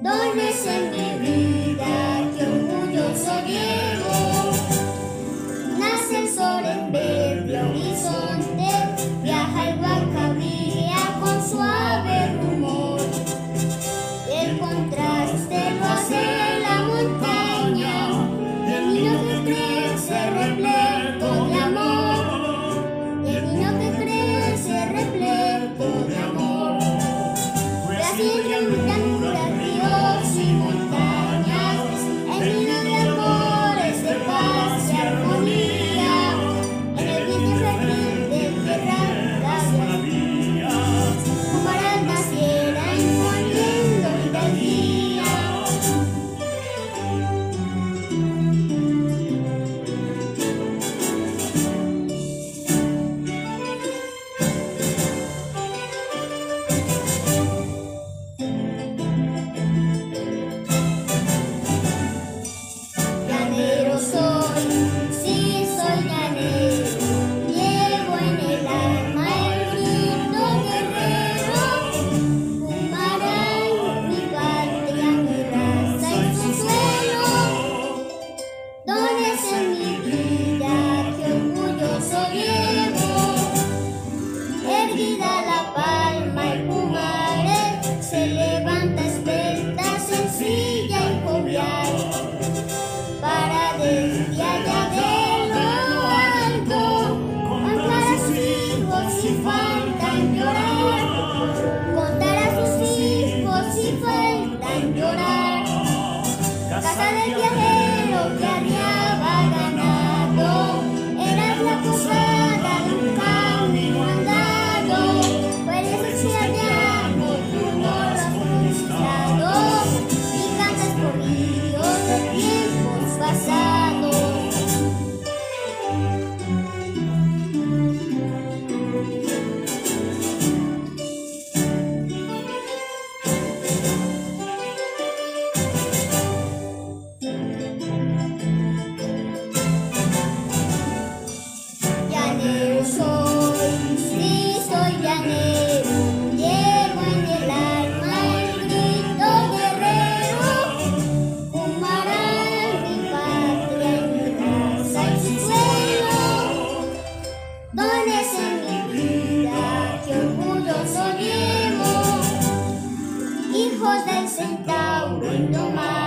Don't listen llorar. Casa del viajero que arriba. in the mind.